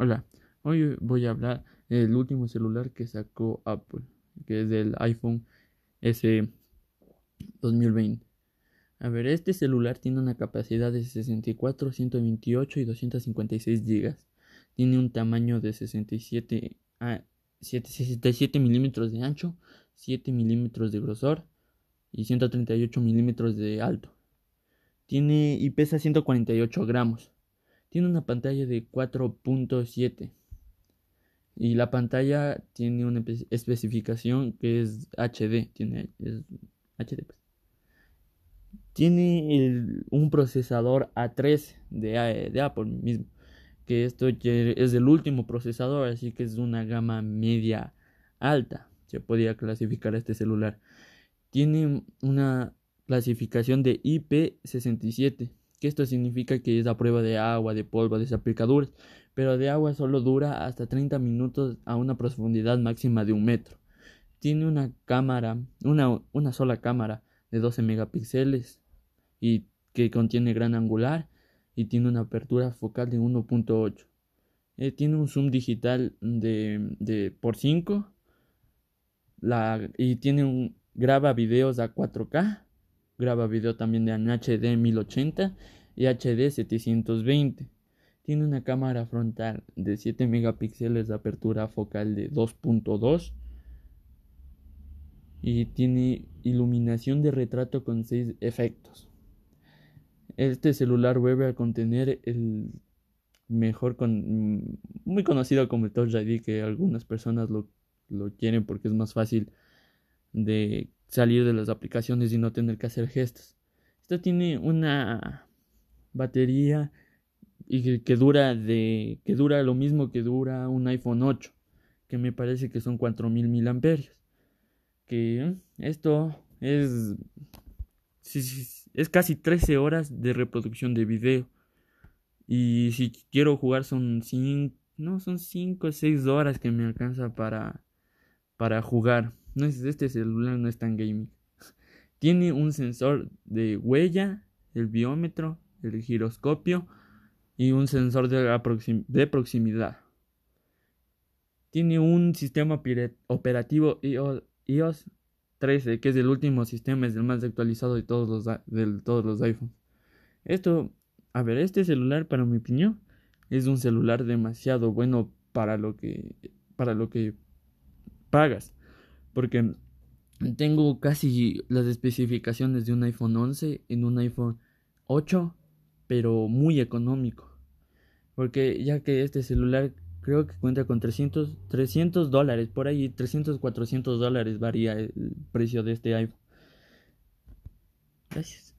Hola, hoy voy a hablar del último celular que sacó Apple, que es el iPhone S 2020. A ver, este celular tiene una capacidad de 64, 128 y 256 GB. Tiene un tamaño de 67, a 67 milímetros de ancho, 7 milímetros de grosor y 138 milímetros de alto. Tiene y pesa 148 gramos. Tiene una pantalla de 4.7 y la pantalla tiene una especificación que es HD, tiene HD. Pues. Tiene un procesador A3 de, de Apple mismo, que esto es el último procesador, así que es una gama media alta. Se podría clasificar este celular. Tiene una clasificación de IP67 que esto significa que es a prueba de agua, de polvo, de desaplicaduras, pero de agua solo dura hasta 30 minutos a una profundidad máxima de un metro. Tiene una cámara, una, una sola cámara de 12 megapíxeles y que contiene gran angular y tiene una apertura focal de 1.8. Eh, tiene un zoom digital de, de por 5 la, y tiene un graba videos a 4K Graba video también de HD 1080 y HD 720. Tiene una cámara frontal de 7 megapíxeles de apertura focal de 2.2 y tiene iluminación de retrato con 6 efectos. Este celular vuelve a contener el mejor con muy conocido como el Touch ID que algunas personas lo, lo quieren porque es más fácil de salir de las aplicaciones y no tener que hacer gestos. Esta tiene una batería que, dura de que dura lo mismo que dura un iPhone 8, que me parece que son 4000 mil amperios. Que esto es es casi 13 horas de reproducción de video. Y si quiero jugar son 5, no, son 5 o 6 horas que me alcanza para para jugar. No es, este celular no es tan gaming. Tiene un sensor de huella, el biómetro, el giroscopio y un sensor de, de proximidad. Tiene un sistema operativo iOS 13, que es el último sistema, es el más actualizado de todos los, de todos los iPhones. Esto, a ver, este celular, para mi opinión, es un celular demasiado bueno para lo que, para lo que pagas. Porque tengo casi las especificaciones de un iPhone 11 en un iPhone 8, pero muy económico. Porque ya que este celular creo que cuenta con 300, 300 dólares, por ahí 300, 400 dólares varía el precio de este iPhone. Gracias.